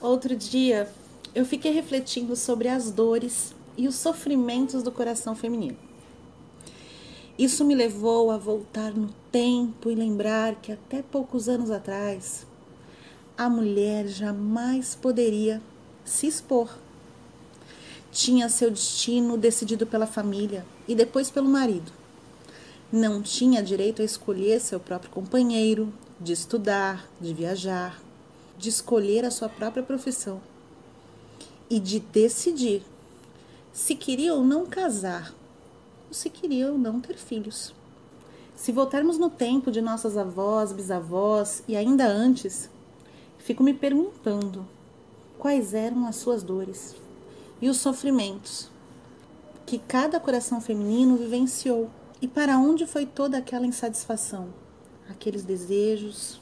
Outro dia eu fiquei refletindo sobre as dores e os sofrimentos do coração feminino. Isso me levou a voltar no tempo e lembrar que até poucos anos atrás a mulher jamais poderia se expor. Tinha seu destino decidido pela família e depois pelo marido. Não tinha direito a escolher seu próprio companheiro, de estudar, de viajar, de escolher a sua própria profissão e de decidir se queria ou não casar ou se queria ou não ter filhos. Se voltarmos no tempo de nossas avós, bisavós e ainda antes, fico me perguntando quais eram as suas dores e os sofrimentos que cada coração feminino vivenciou e para onde foi toda aquela insatisfação, aqueles desejos,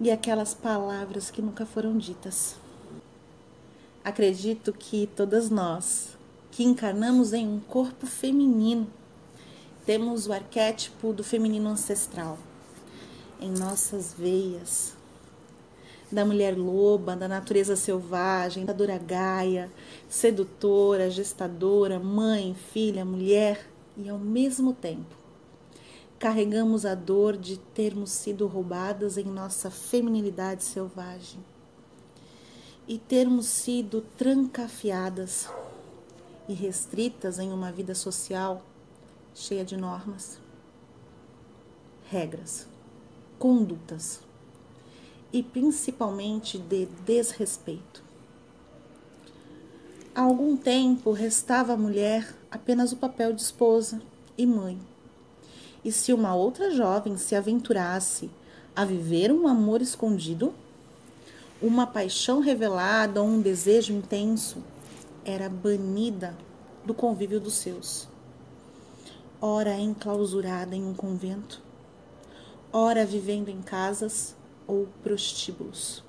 e aquelas palavras que nunca foram ditas. Acredito que todas nós, que encarnamos em um corpo feminino, temos o arquétipo do feminino ancestral em nossas veias, da mulher loba, da natureza selvagem, da dura gaia, sedutora, gestadora, mãe, filha, mulher e ao mesmo tempo carregamos a dor de termos sido roubadas em nossa feminilidade selvagem e termos sido trancafiadas e restritas em uma vida social cheia de normas, regras, condutas e principalmente de desrespeito. Há algum tempo restava à mulher apenas o papel de esposa e mãe e se uma outra jovem se aventurasse a viver um amor escondido, uma paixão revelada ou um desejo intenso, era banida do convívio dos seus. Ora enclausurada em um convento, ora vivendo em casas ou prostíbulos.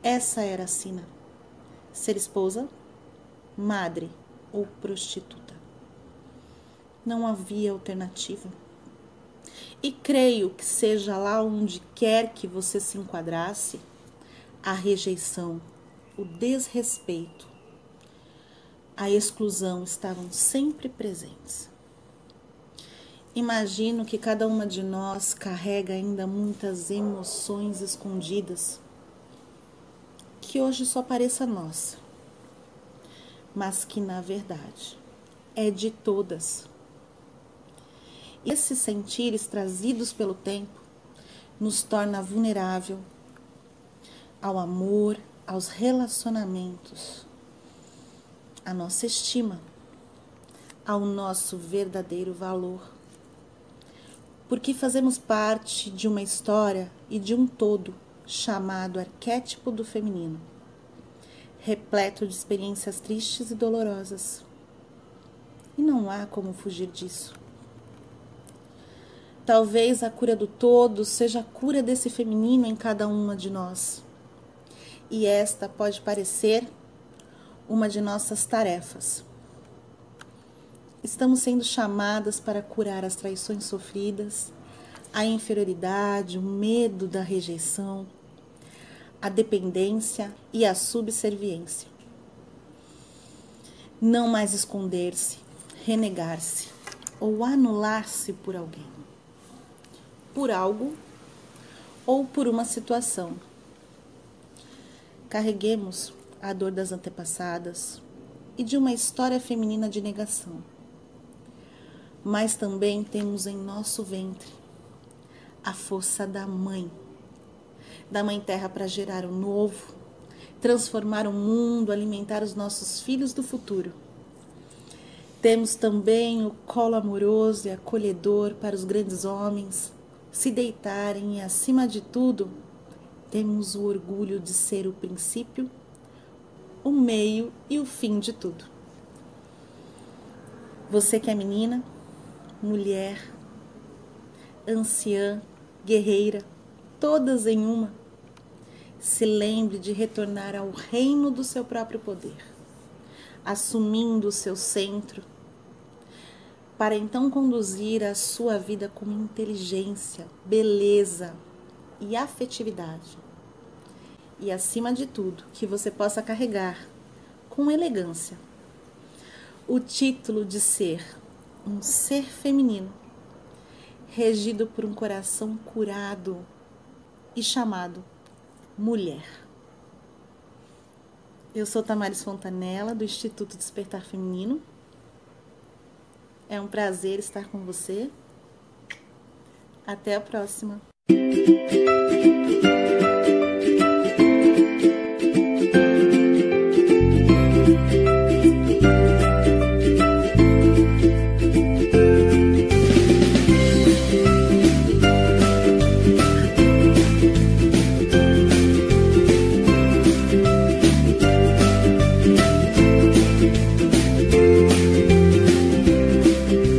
Essa era a sina: ser esposa, madre ou prostituta. Não havia alternativa. E creio que seja lá onde quer que você se enquadrasse, a rejeição, o desrespeito, a exclusão estavam sempre presentes. Imagino que cada uma de nós carrega ainda muitas emoções escondidas que hoje só pareça nossa, mas que na verdade é de todas esses sentires trazidos pelo tempo nos torna vulnerável ao amor, aos relacionamentos, à nossa estima, ao nosso verdadeiro valor. Porque fazemos parte de uma história e de um todo chamado arquétipo do feminino, repleto de experiências tristes e dolorosas. E não há como fugir disso. Talvez a cura do todo seja a cura desse feminino em cada uma de nós. E esta pode parecer uma de nossas tarefas. Estamos sendo chamadas para curar as traições sofridas, a inferioridade, o medo da rejeição, a dependência e a subserviência. Não mais esconder-se, renegar-se ou anular-se por alguém por algo ou por uma situação. Carreguemos a dor das antepassadas e de uma história feminina de negação. Mas também temos em nosso ventre a força da mãe, da mãe terra para gerar o novo, transformar o mundo, alimentar os nossos filhos do futuro. Temos também o colo amoroso e acolhedor para os grandes homens, se deitarem e, acima de tudo, temos o orgulho de ser o princípio, o meio e o fim de tudo. Você que é menina, mulher, anciã, guerreira, todas em uma, se lembre de retornar ao reino do seu próprio poder, assumindo o seu centro para então conduzir a sua vida com inteligência, beleza e afetividade. e, acima de tudo, que você possa carregar com elegância o título de ser um ser feminino, regido por um coração curado e chamado mulher. Eu sou Tamares Fontanella, do Instituto Despertar Feminino. É um prazer estar com você. Até a próxima.